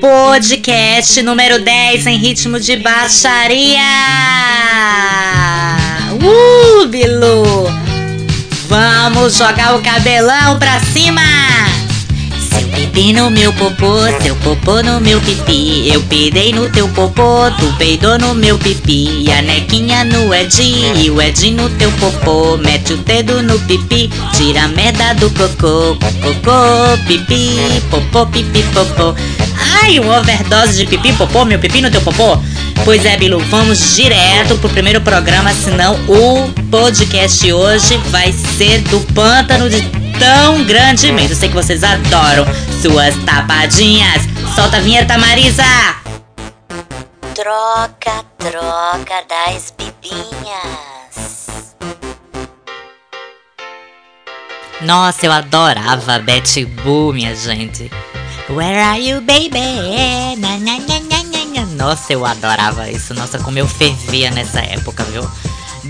Podcast número 10 em ritmo de baixaria. Uh, Bilu! Vamos jogar o cabelão pra cima! Pipi no meu popô, seu popô no meu pipi. Eu peidei no teu popô, tu peidou no meu pipi. A nequinha no Edinho e o Edinho no teu popô. Mete o dedo no pipi, tira a merda do cocô. Cocô, pipi, popô, pipi, popô. Ai, uma overdose de pipi, popô, meu pipi no teu popô. Pois é, Bilu, vamos direto pro primeiro programa, senão o podcast hoje vai ser do pântano de tão grandemente. Eu sei que vocês adoram suas tapadinhas. Solta a vinheta, Marisa! Troca, troca das bibinhas. Nossa, eu adorava Betty Boo, minha gente. Where are you, baby? Na, na, na, na, na. Nossa, eu adorava isso. Nossa, como eu fervia nessa época, viu?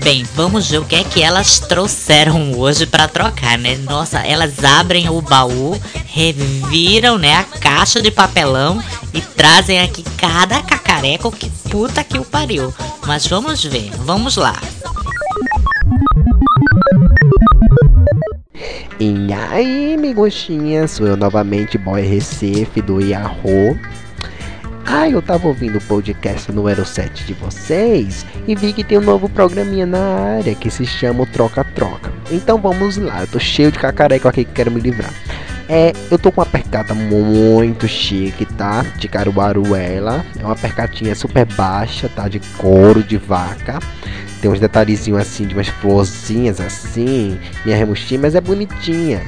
Bem, vamos ver o que é que elas trouxeram hoje para trocar, né? Nossa, elas abrem o baú, reviram, né, a caixa de papelão e trazem aqui cada cacareco que puta que o pariu. Mas vamos ver, vamos lá. E aí, migostinha, sou eu novamente, Boy Recife do Yahoo. Ah, eu tava ouvindo o podcast número 7 de vocês e vi que tem um novo programinha na área que se chama o Troca Troca. Então vamos lá, eu tô cheio de cacareco aqui que quero me livrar. É, eu tô com uma percata muito chique, tá? De Caruaru ela. É uma percatinha super baixa, tá? De couro de vaca. Tem uns detalhezinhos assim, de umas florzinhas assim, minha remustinha, mas é bonitinha.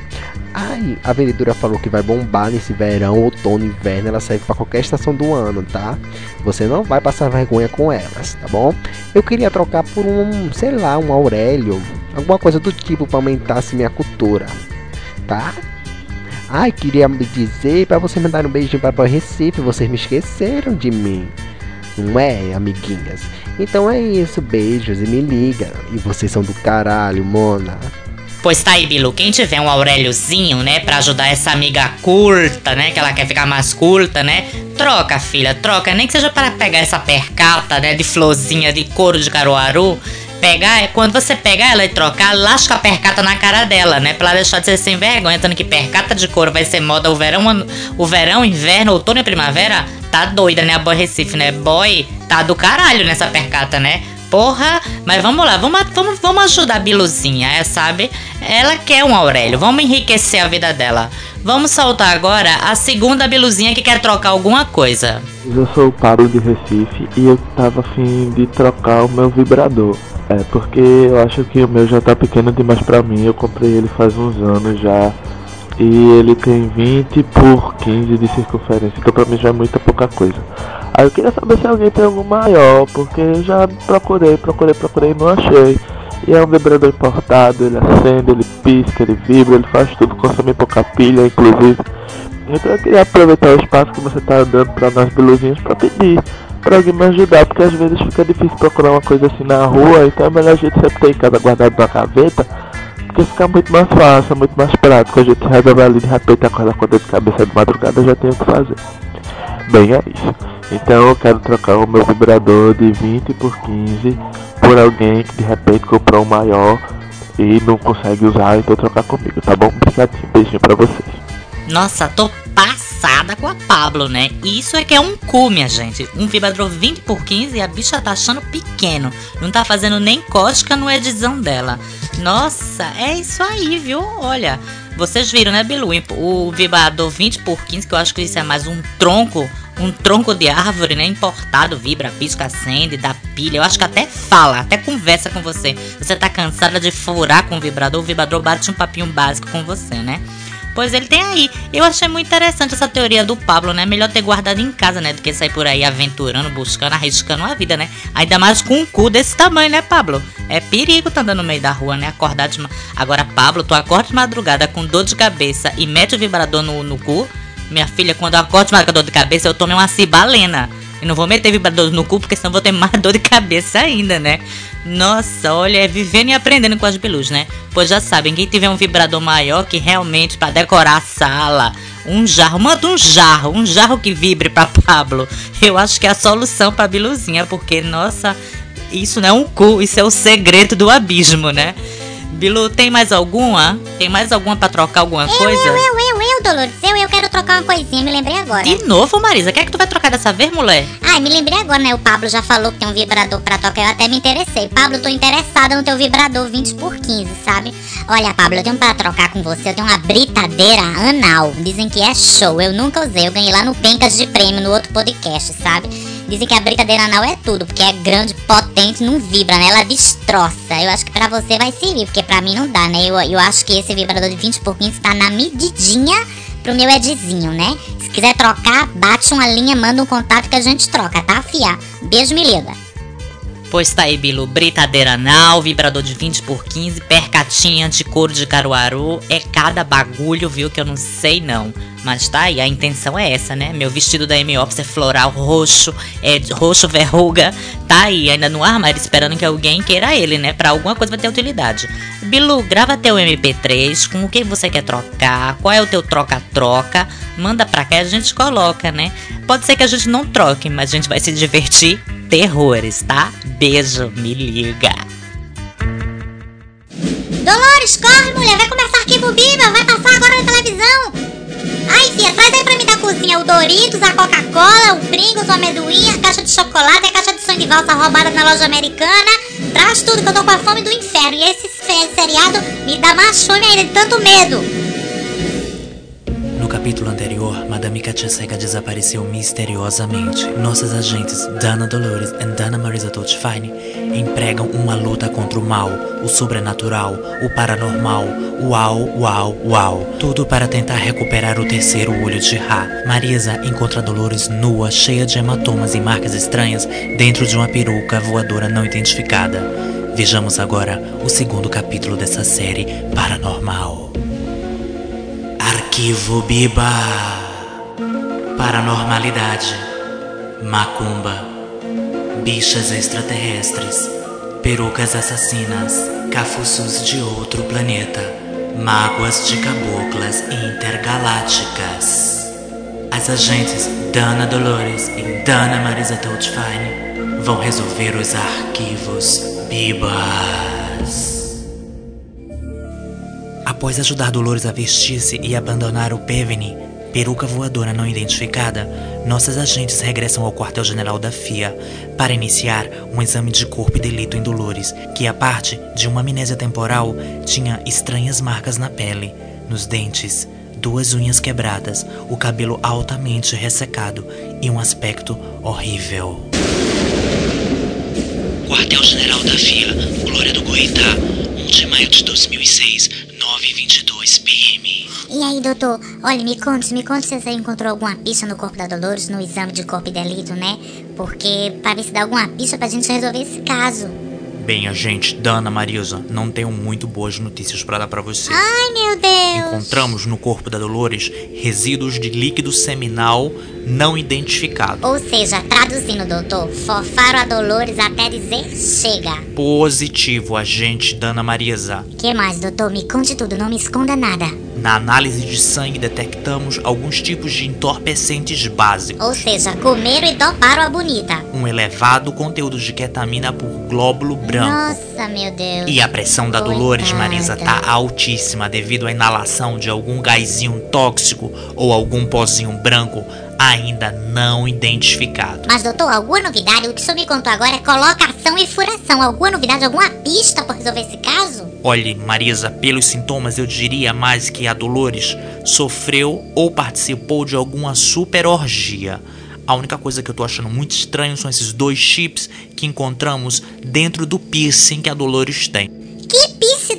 Ai, a vendedora falou que vai bombar nesse verão, outono, inverno, ela serve para qualquer estação do ano, tá? Você não vai passar vergonha com elas, tá bom? Eu queria trocar por um, sei lá, um Aurélio, alguma coisa do tipo para aumentar assim, minha cultura, tá? Ai, queria me dizer para você mandar um beijinho para o Recife, vocês me esqueceram de mim. Não é, amiguinhas? Então é isso, beijos e me liga. E vocês são do caralho, Mona. Pois tá aí, Bilu, quem tiver um Auréliozinho, né, pra ajudar essa amiga curta, né, que ela quer ficar mais curta, né, troca, filha, troca, nem que seja para pegar essa percata, né, de florzinha de couro de caruaru, pegar, quando você pegar ela e trocar, lasca a percata na cara dela, né, pra ela deixar de ser sem vergonha, tanto que percata de couro vai ser moda o verão, o verão, inverno, outono e primavera, tá doida, né, a Boy Recife, né, boy, tá do caralho nessa percata, né, Porra, mas vamos lá, vamos, vamos, vamos ajudar a Biluzinha, é, sabe? Ela quer um Aurélio, vamos enriquecer a vida dela. Vamos soltar agora a segunda Biluzinha que quer trocar alguma coisa. Eu sou o Pablo de Recife e eu tava afim de trocar o meu vibrador. É, porque eu acho que o meu já tá pequeno demais pra mim. Eu comprei ele faz uns anos já. E ele tem 20 por 15 de circunferência. Então pra mim já é muita pouca coisa. Aí eu queria saber se alguém tem algum maior, porque eu já procurei, procurei, procurei e não achei. E é um vibrador importado, ele acende, ele pisca, ele vibra, ele faz tudo, consome pouca pilha, inclusive. Então eu queria aproveitar o espaço que você está dando para nós beluzinhos para pedir para alguém me ajudar, porque às vezes fica difícil procurar uma coisa assim na rua, então é melhor a gente sempre ter em casa guardado na gaveta, porque fica muito mais fácil, muito mais prático, a gente resolve ali de repente acordar com a dor de cabeça de madrugada, já tem o que fazer. Bem, é isso. Então eu quero trocar o meu vibrador de 20 por 15 por alguém que de repente comprou um maior e não consegue usar, então trocar comigo, tá bom? Obrigadinho, beijinho pra vocês. Nossa, tô passada com a Pablo, né? Isso é que é um cu, minha gente. Um vibrador 20 por 15 e a bicha tá achando pequeno. Não tá fazendo nem cóstica no edição dela. Nossa, é isso aí, viu? Olha, vocês viram, né, Bilu? O vibrador 20 por 15, que eu acho que isso é mais um tronco um tronco de árvore, né? Importado, vibra, pisca, acende, dá pilha. Eu acho que até fala, até conversa com você. Você tá cansada de furar com o vibrador, o vibrador bate um papinho básico com você, né? Pois ele tem aí. Eu achei muito interessante essa teoria do Pablo, né? Melhor ter guardado em casa, né? Do que sair por aí aventurando, buscando, arriscando a vida, né? Ainda mais com um cu desse tamanho, né, Pablo? É perigo tá andando no meio da rua, né? Acordar de. Agora, Pablo, tu acorda de madrugada com dor de cabeça e mete o vibrador no, no cu. Minha filha, quando eu acordo com dor de cabeça, eu tomo uma cibalena. E não vou meter vibrador no cu, porque senão vou ter mais dor de cabeça ainda, né? Nossa, olha, é vivendo e aprendendo com as bilus, né? Pois já sabem, quem tiver um vibrador maior que realmente para decorar a sala, Um jarro, manda um jarro, um jarro que vibre pra Pablo. Eu acho que é a solução pra Biluzinha, porque, nossa, isso não é um cu, isso é o segredo do abismo, né? Bilu, tem mais alguma? Tem mais alguma pra trocar alguma Eu, coisa? eu, eu, eu, eu, quero trocar uma coisinha, me lembrei agora. De novo, Marisa, o que é que tu vai trocar dessa vez, mulher? Ai, me lembrei agora, né? O Pablo já falou que tem um vibrador pra tocar. Eu até me interessei. Pablo, tô interessada no teu vibrador 20 por 15, sabe? Olha, Pablo, eu tenho pra trocar com você. Eu tenho uma britadeira anal. Dizem que é show. Eu nunca usei. Eu ganhei lá no Pencas de Prêmio, no outro podcast, sabe? Dizem que a britadeira anal é tudo, porque é grande, potente, não vibra, né? Ela destroça. Eu acho que pra você vai servir, porque pra mim não dá, né? Eu, eu acho que esse vibrador de 20 por 15 tá na medidinha pro meu Edzinho, né? Se quiser trocar, bate uma linha, manda um contato que a gente troca, tá, fia? Beijo, me liga. Pois tá aí, Bilu, britadeira anal, vibrador de 20 por 15, percatinha de couro de caruaru. É cada bagulho, viu, que eu não sei não. Mas tá aí, a intenção é essa, né? Meu vestido da M Office é floral roxo, é roxo verruga. Tá aí, ainda no armário, esperando que alguém queira ele, né? Pra alguma coisa vai ter utilidade. Bilu, grava teu MP3, com o que você quer trocar, qual é o teu troca-troca. Manda pra cá e a gente coloca, né? Pode ser que a gente não troque, mas a gente vai se divertir terrores, tá? Beijo, me liga. Dolores, corre, mulher, vai começar Arquivo Viva, vai passar agora na televisão. Ai, filha, traz aí pra mim da cozinha o Doritos, a Coca-Cola, o Pringles, o amendoim, a caixa de chocolate, a caixa de de valsa roubada na loja americana. Traz tudo que eu tô com a fome do inferno. E esse seriado me dá mais fome ainda de tanto medo. Capítulo anterior, Madame Katia Cega desapareceu misteriosamente. Nossas agentes Dana Dolores e Dana Marisa Toltfine empregam uma luta contra o mal, o sobrenatural, o paranormal, uau, uau, uau. Tudo para tentar recuperar o terceiro olho de Ra. Marisa encontra Dolores nua, cheia de hematomas e marcas estranhas, dentro de uma peruca voadora não identificada. Vejamos agora o segundo capítulo dessa série paranormal. Arquivo Biba. Paranormalidade. Macumba. Bichas extraterrestres. Perucas assassinas. Cafuços de outro planeta. Mágoas de caboclas intergalácticas. As agentes Dana Dolores e Dana Marisa Toltfine vão resolver os arquivos Bibas. Após ajudar Dolores a vestir-se e abandonar o Peveny, peruca voadora não identificada, nossas agentes regressam ao quartel-general da FIA para iniciar um exame de corpo e delito em Dolores, que, a parte de uma amnésia temporal, tinha estranhas marcas na pele, nos dentes, duas unhas quebradas, o cabelo altamente ressecado e um aspecto horrível. Quartel-General da FIA, Glória do Goitá, 1 de maio de 2006, 9h22 PM. E aí, doutor? Olha, me conte, me conte se você encontrou alguma pista no corpo da Dolores no exame de corpo e delito, né? Porque pra ver se dá alguma pista pra gente resolver esse caso. Bem, agente Dana Marisa, não tenho muito boas notícias para dar para você. Ai, meu Deus! Encontramos no corpo da Dolores resíduos de líquido seminal não identificado. Ou seja, traduzindo, doutor, fofaram a Dolores até dizer chega. Positivo, agente Dana Marisa. Que mais, doutor? Me conte tudo, não me esconda nada. Na análise de sangue detectamos alguns tipos de entorpecentes básicos. Ou seja, comeram e doparam a bonita. Um elevado conteúdo de ketamina por glóbulo branco. Nossa, meu Deus. E a pressão da Dolores, Coitada. Marisa, tá altíssima devido à inalação de algum gásinho tóxico ou algum pozinho branco ainda não identificado. Mas, doutor, alguma novidade? O que o senhor me contou agora é colocação e furação. Alguma novidade, alguma pista pra resolver esse caso? Olhe, Marisa, pelos sintomas eu diria mais que a Dolores sofreu ou participou de alguma super orgia. A única coisa que eu tô achando muito estranho são esses dois chips que encontramos dentro do piercing que a Dolores tem.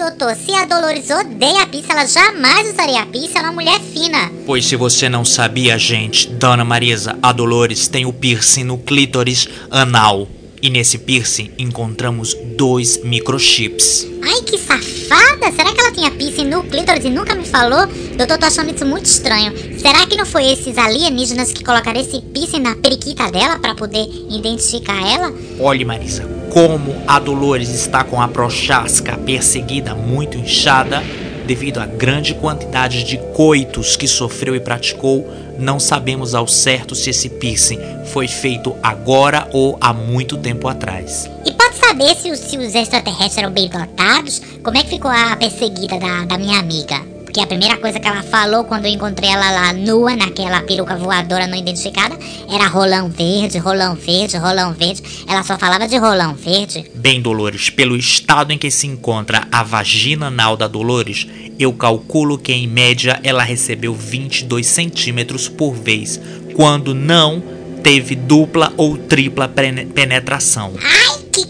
Doutor? Se a Dolores odeia a pisse, ela jamais usaria a pisse. Ela é uma mulher fina. Pois se você não sabia, gente, Dona Marisa, a Dolores tem o piercing no clítoris anal. E nesse piercing encontramos dois microchips. Ai, que safada! Será que ela tinha piercing no clítoris e nunca me falou? Doutor, tô achando isso muito estranho. Será que não foi esses alienígenas que colocaram esse piercing na periquita dela pra poder identificar ela? Olhe, Marisa, como a Dolores está com a prochasca perseguida muito inchada, devido à grande quantidade de coitos que sofreu e praticou. Não sabemos ao certo se esse piercing foi feito agora ou há muito tempo atrás. E pode saber se os, se os extraterrestres eram bem dotados? Como é que ficou a perseguida da, da minha amiga? Porque a primeira coisa que ela falou quando eu encontrei ela lá nua, naquela peruca voadora não identificada, era rolão verde, rolão verde, rolão verde. Ela só falava de rolão verde. Bem, Dolores, pelo estado em que se encontra a vagina anal da Dolores, eu calculo que em média ela recebeu 22 centímetros por vez, quando não teve dupla ou tripla pene- penetração. Ai, que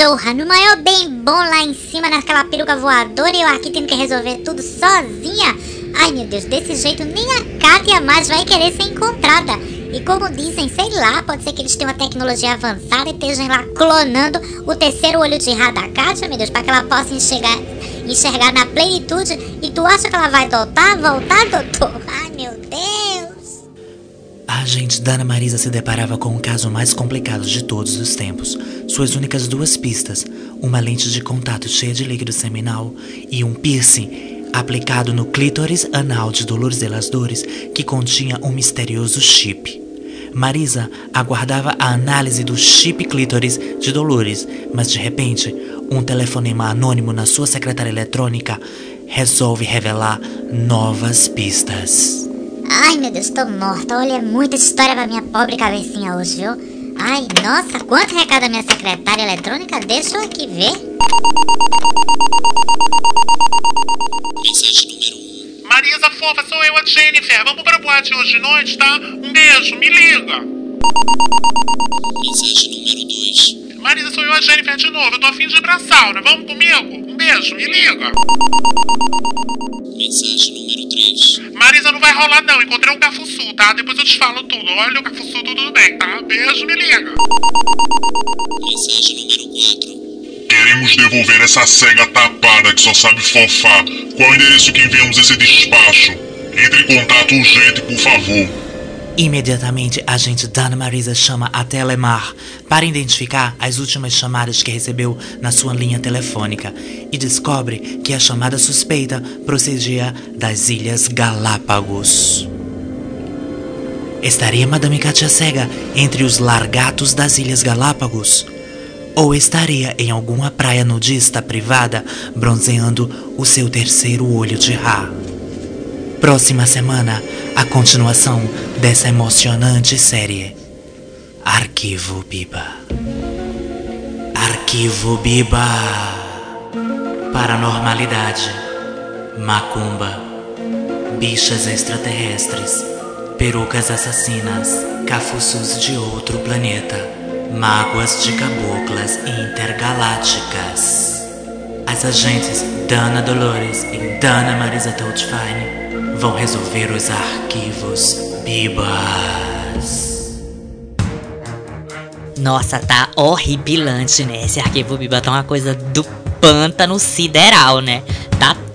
cachorra! No maior bem bom lá em cima, naquela peruca voadora, e eu aqui tendo que resolver tudo sozinha. Ai, meu Deus, desse jeito nem a Kátia mais vai querer ser encontrada. E como dizem, sei lá, pode ser que eles tenham uma tecnologia avançada e estejam lá clonando o terceiro olho de Ra da Kátia, meu Deus, para que ela possa enxergar, enxergar na plenitude. E tu acha que ela vai voltar, voltar, doutor? Ai, meu Deus! A agente Dana Marisa se deparava com o caso mais complicado de todos os tempos. Suas únicas duas pistas, uma lente de contato cheia de líquido seminal e um piercing aplicado no clítoris anal de Dolores de las Dores que continha um misterioso chip. Marisa aguardava a análise do chip clítoris de Dolores, mas de repente, um telefonema anônimo na sua secretária eletrônica resolve revelar novas pistas. Ai, meu Deus, tô morta. Olha, é muita história pra minha pobre cabecinha hoje, viu? Ai, nossa, quanto recado a minha secretária eletrônica? Deixa eu aqui ver. Marisa, fofa, sou eu, a Jennifer. Vamos pra boate hoje de noite, tá? Um beijo, me liga. Mensagem número 2. Marisa, sou eu, a Jennifer de novo. Eu tô afim de ir pra sauna. Vamos comigo? Um beijo, me liga. Mensagem número 3. Marisa, não vai rolar não. Encontrei um cafuçu, tá? Depois eu te falo tudo. Olha o cafuçu, tudo bem, tá? Beijo, me liga. Mensagem número 4. Queremos devolver essa cega tapada que só sabe fofar. Qual o endereço que enviamos esse despacho? Entre em contato urgente, por favor. Imediatamente, a agente Dana Marisa chama a Telemar para identificar as últimas chamadas que recebeu na sua linha telefônica e descobre que a chamada suspeita procedia das Ilhas Galápagos. Estaria Madame Katia Cega entre os largatos das Ilhas Galápagos? Ou estaria em alguma praia nudista privada bronzeando o seu terceiro olho de Ra? Próxima semana, a continuação dessa emocionante série. Arquivo Biba. Arquivo Biba. Paranormalidade. Macumba. Bichas extraterrestres. Perucas assassinas. Cafuçus de outro planeta. Mágoas de caboclas intergalácticas. As agentes Dana Dolores e Dana Marisa Toadfine vão resolver os arquivos Bibas. Nossa, tá horripilante, né? Esse arquivo Biba tá uma coisa do pântano sideral, né?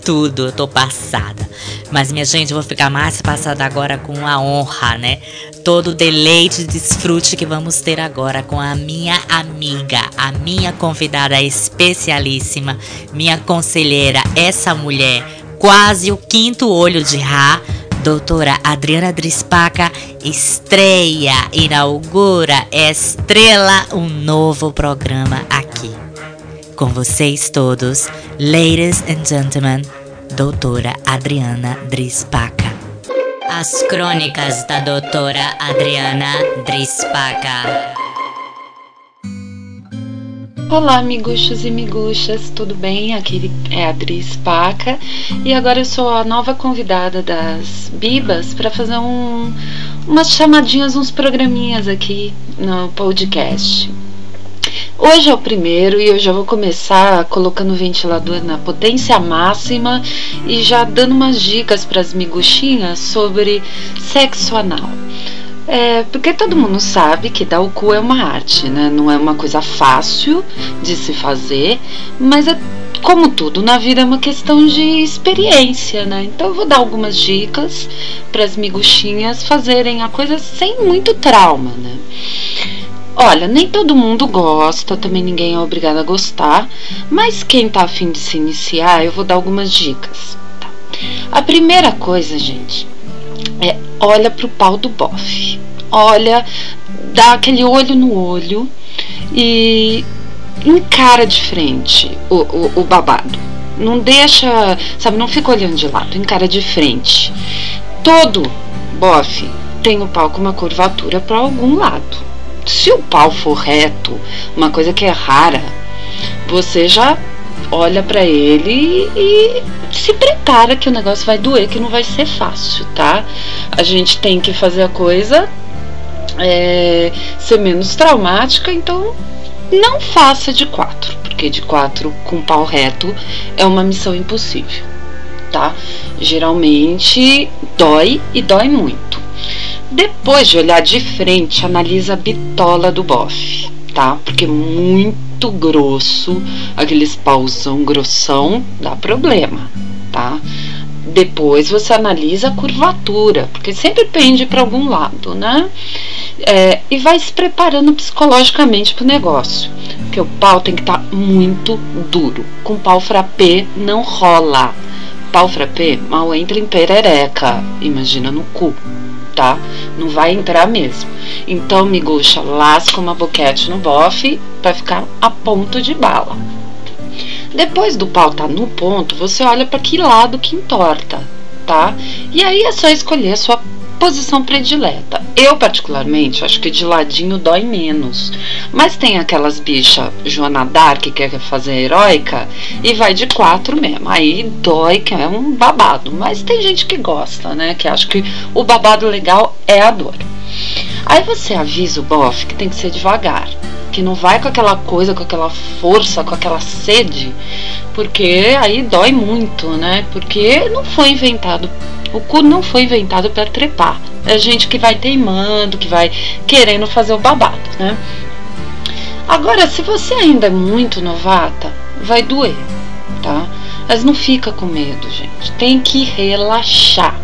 Tudo, eu tô passada. Mas, minha gente, eu vou ficar mais passada agora com a honra, né? Todo o deleite e desfrute que vamos ter agora com a minha amiga, a minha convidada especialíssima, minha conselheira, essa mulher, quase o quinto olho de Ra, doutora Adriana Drispaca, estreia, inaugura, estrela um novo programa aqui. Com vocês todos, ladies and gentlemen, doutora Adriana Drispaca. As crônicas da doutora Adriana Drispaca. Olá, miguxos e miguxas, tudo bem? Aqui é a Adris Paca e agora eu sou a nova convidada das Bibas para fazer um, umas chamadinhas, uns programinhas aqui no podcast. Hoje é o primeiro e eu já vou começar colocando o ventilador na potência máxima e já dando umas dicas para as miguxinhas sobre sexo anal. É, porque todo mundo sabe que dar o cu é uma arte, né? Não é uma coisa fácil de se fazer, mas é, como tudo na vida é uma questão de experiência, né? Então eu vou dar algumas dicas para as miguxinhas fazerem a coisa sem muito trauma, né? Olha, nem todo mundo gosta, também ninguém é obrigado a gostar, mas quem tá afim de se iniciar, eu vou dar algumas dicas. A primeira coisa, gente, é olha pro pau do bofe. Olha, dá aquele olho no olho e encara de frente o, o, o babado. Não deixa, sabe, não fica olhando de lado, encara de frente. Todo bofe tem o pau com uma curvatura para algum lado. Se o pau for reto, uma coisa que é rara, você já olha para ele e se prepara que o negócio vai doer, que não vai ser fácil, tá? A gente tem que fazer a coisa é, ser menos traumática, então não faça de quatro, porque de quatro com pau reto é uma missão impossível, tá? Geralmente dói e dói muito. Depois de olhar de frente, analisa a bitola do bofe, tá? Porque muito grosso, aqueles pauzão grossão, dá problema, tá? Depois você analisa a curvatura, porque sempre pende para algum lado, né? É, e vai se preparando psicologicamente para o negócio. Porque o pau tem que estar tá muito duro. Com pau frappé não rola. Pau frappé mal entra em perereca, imagina no cu, tá? Não vai entrar mesmo. Então, miguxa, lasca uma boquete no bofe para ficar a ponto de bala. Depois do pau tá no ponto, você olha para que lado que entorta, tá? E aí é só escolher a sua posição predileta. Eu, particularmente, acho que de ladinho dói menos. Mas tem aquelas bichas Joana Dark que quer fazer heróica e vai de quatro mesmo. Aí dói, que é um babado. Mas tem gente que gosta, né? Que acha que o babado legal é a dor. Aí você avisa o bofe que tem que ser devagar que não vai com aquela coisa, com aquela força, com aquela sede, porque aí dói muito, né? Porque não foi inventado. O cu não foi inventado para trepar. É gente que vai teimando, que vai querendo fazer o babado, né? Agora, se você ainda é muito novata, vai doer, tá? Mas não fica com medo, gente. Tem que relaxar.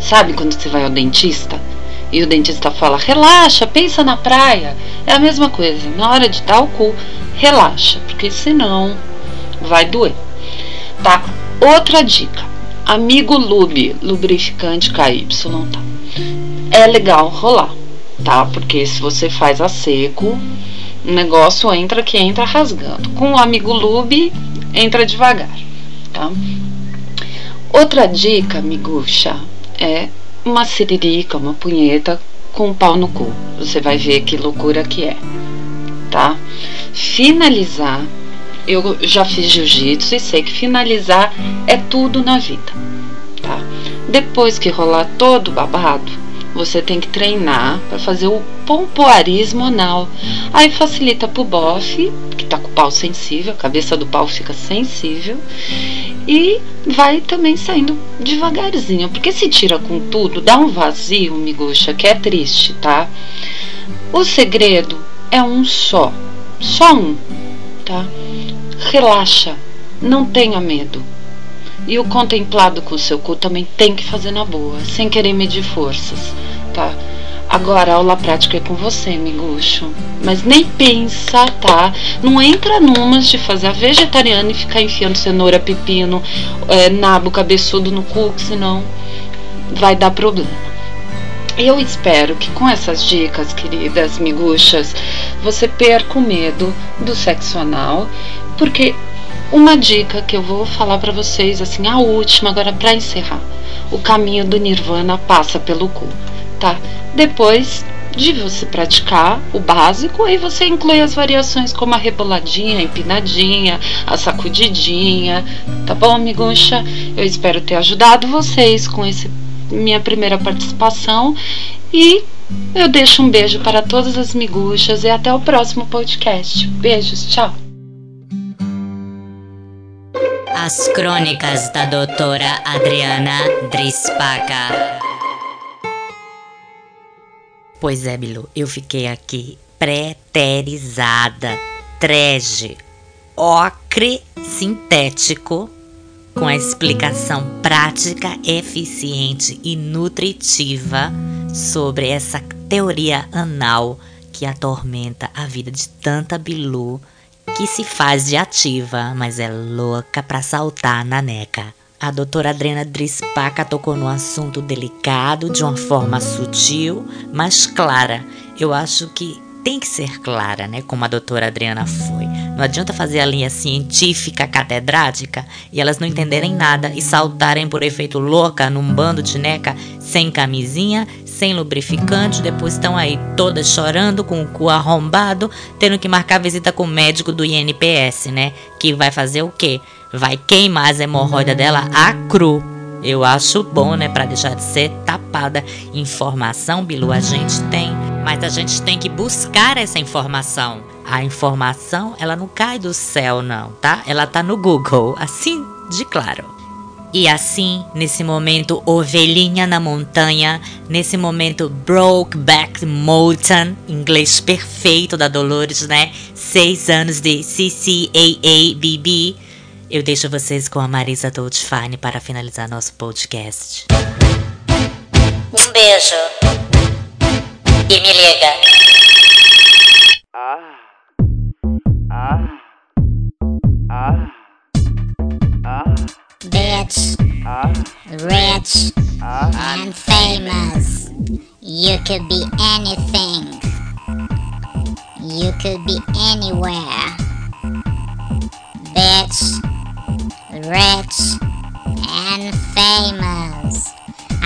Sabe quando você vai ao dentista? E o dentista fala: relaxa, pensa na praia. É a mesma coisa. Na hora de dar o cu, relaxa, porque senão vai doer. Tá? Outra dica: Amigo Lube, lubrificante KY, tá? É legal rolar, tá? Porque se você faz a seco, o negócio entra que entra rasgando. Com o Amigo Lube, entra devagar, tá? Outra dica, miguxa, é uma siririca, uma punheta com um pau no cu. Você vai ver que loucura que é, tá? Finalizar. Eu já fiz jiu-jitsu e sei que finalizar é tudo na vida, tá? Depois que rolar todo o babado, você tem que treinar para fazer o pompoarismo anal. Aí facilita pro bofe, que tá com o pau sensível, a cabeça do pau fica sensível, e vai também saindo devagarzinho, porque se tira com tudo, dá um vazio, miguxa, que é triste, tá? O segredo é um só, só um, tá? Relaxa, não tenha medo. E o contemplado com o seu cu também tem que fazer na boa, sem querer medir forças, tá? Agora a aula prática é com você, miguxo. Mas nem pensa, tá? Não entra numas de fazer a vegetariana e ficar enfiando cenoura, pepino, é, nabo, cabeçudo no cu, senão vai dar problema. Eu espero que com essas dicas, queridas miguxas, você perca o medo do sexo anal, porque uma dica que eu vou falar para vocês, assim, a última, agora para encerrar. O caminho do Nirvana passa pelo cu, tá? Depois de você praticar o básico, aí você inclui as variações como a reboladinha, a empinadinha, a sacudidinha, tá bom, miguxa? Eu espero ter ajudado vocês com esse minha primeira participação e eu deixo um beijo para todas as miguxas e até o próximo podcast. Beijos, tchau. As Crônicas da Doutora Adriana Drispaca. Pois é, Bilu, eu fiquei aqui preterizada, trege, ocre sintético, com a explicação prática, eficiente e nutritiva sobre essa teoria anal que atormenta a vida de tanta Bilu que se faz de ativa, mas é louca pra saltar na neca. A doutora Adriana Drispaca tocou no assunto delicado, de uma forma sutil, mas clara. Eu acho que tem que ser clara, né? Como a doutora Adriana foi. Não adianta fazer a linha científica catedrática e elas não entenderem nada e saltarem por efeito louca num bando de neca sem camisinha, sem lubrificante, depois estão aí todas chorando com o cu arrombado, tendo que marcar visita com o médico do INPS, né? Que vai fazer o quê? Vai queimar as hemorroidas dela a cru. Eu acho bom, né, para deixar de ser tapada. Informação, Bilu, a gente tem, mas a gente tem que buscar essa informação. A informação, ela não cai do céu, não, tá? Ela tá no Google, assim de claro. E assim, nesse momento ovelhinha na montanha, nesse momento Brokeback Mountain, inglês perfeito da Dolores, né? Seis anos de CCAABB. Eu deixo vocês com a Marisa Dolcefine para finalizar nosso podcast. Um beijo. E me liga. Bitch, rich, and famous. You could be anything. You could be anywhere. Bitch, rich, and famous.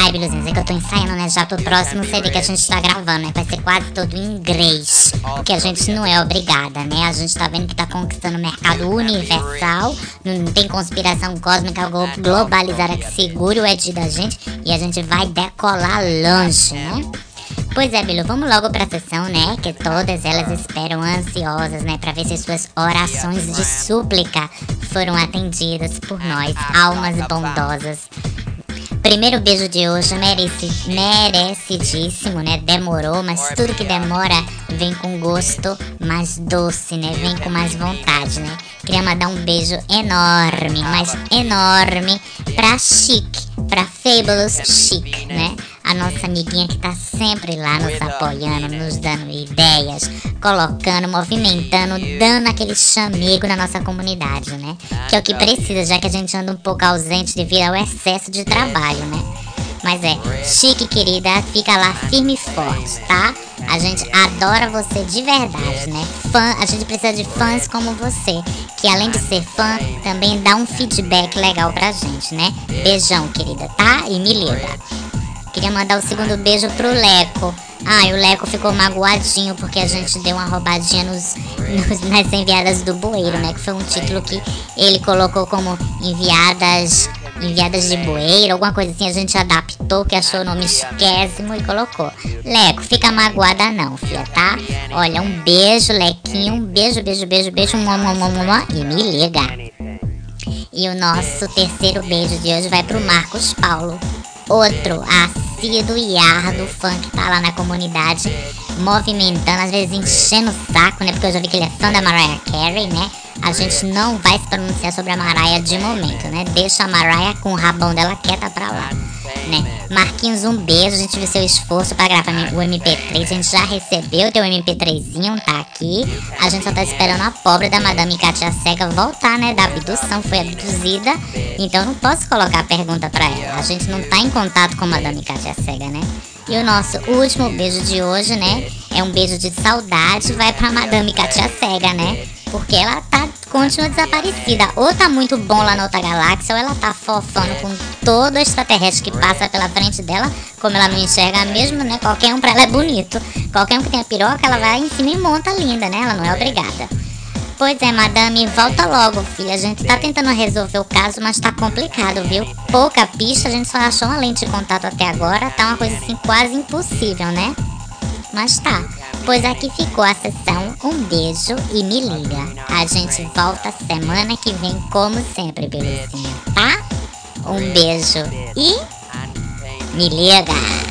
Ai, Biluzinhos, é que eu tô ensaiando, né? Já pro próximo CD que a gente tá gravando, né? Vai ser quase todo em inglês. Porque a gente não é obrigada, né? A gente tá vendo que tá conquistando o mercado universal. Não tem conspiração cósmica glo- globalizada que segure o Ed da gente. E a gente vai decolar longe, né? Pois é, Bilu, vamos logo pra sessão, né? Que todas elas esperam ansiosas, né? Pra ver se suas orações de súplica foram atendidas por nós, almas bondosas. Primeiro beijo de hoje merece, merecidíssimo, né? Demorou, mas tudo que demora vem com gosto mais doce, né? Vem com mais vontade, né? Queria mandar um beijo enorme, mas enorme pra Chic, pra Fabulous Chic, né? A nossa amiguinha que tá sempre lá nos apoiando, nos dando ideias, colocando, movimentando, dando aquele chamego na nossa comunidade, né? Que é o que precisa, já que a gente anda um pouco ausente devido ao excesso de trabalho, né? Mas é, chique querida, fica lá firme e forte, tá? A gente adora você de verdade, né? Fã, a gente precisa de fãs como você, que além de ser fã, também dá um feedback legal pra gente, né? Beijão, querida, tá? E me liga. Queria mandar o segundo beijo pro Leco. Ai, o Leco ficou magoadinho porque a gente deu uma roubadinha nos, nos- nas enviadas do bueiro, né? Que foi um título que ele colocou como enviadas enviadas de bueiro, alguma coisa assim. A gente adaptou, que achou o nome esquésimo e colocou. Leco, fica magoada não, filha, tá? Olha, um beijo, Lequinho. Um beijo, beijo, beijo, beijo. Mua, e me liga. E o nosso terceiro beijo de hoje vai pro Marcos Paulo. Outro assíduo e árduo fã que tá lá na comunidade, movimentando, às vezes enchendo o saco, né? Porque eu já vi que ele é fã da Mariah Carey, né? A gente não vai se pronunciar sobre a Mariah de momento, né? Deixa a Mariah com o rabão dela quieta pra lá, né? Marquinhos, um beijo. A gente viu seu esforço pra gravar o MP3. A gente já recebeu teu MP3zinho, tá aqui. A gente só tá esperando a pobre da Madame Katia Cega voltar, né? Da abdução, foi abduzida. Então não posso colocar a pergunta pra ela. A gente não tá em contato com a Madame Katia Cega, né? E o nosso último beijo de hoje, né? É um beijo de saudade, vai pra Madame Katia Cega, né? Porque ela tá continua desaparecida. Ou tá muito bom lá na outra galáxia, ou ela tá fofando com todo extraterrestre que passa pela frente dela. Como ela não enxerga mesmo, né? Qualquer um pra ela é bonito. Qualquer um que tenha piroca, ela vai em cima e monta linda, né? Ela não é obrigada. Pois é, madame, volta logo, filha. A gente tá tentando resolver o caso, mas tá complicado, viu? Pouca pista, a gente só achou uma lente de contato até agora. Tá uma coisa assim quase impossível, né? Mas tá. Pois aqui ficou a sessão. Um beijo e me liga. A gente volta semana que vem, como sempre, belezinha, tá? Um beijo e me liga.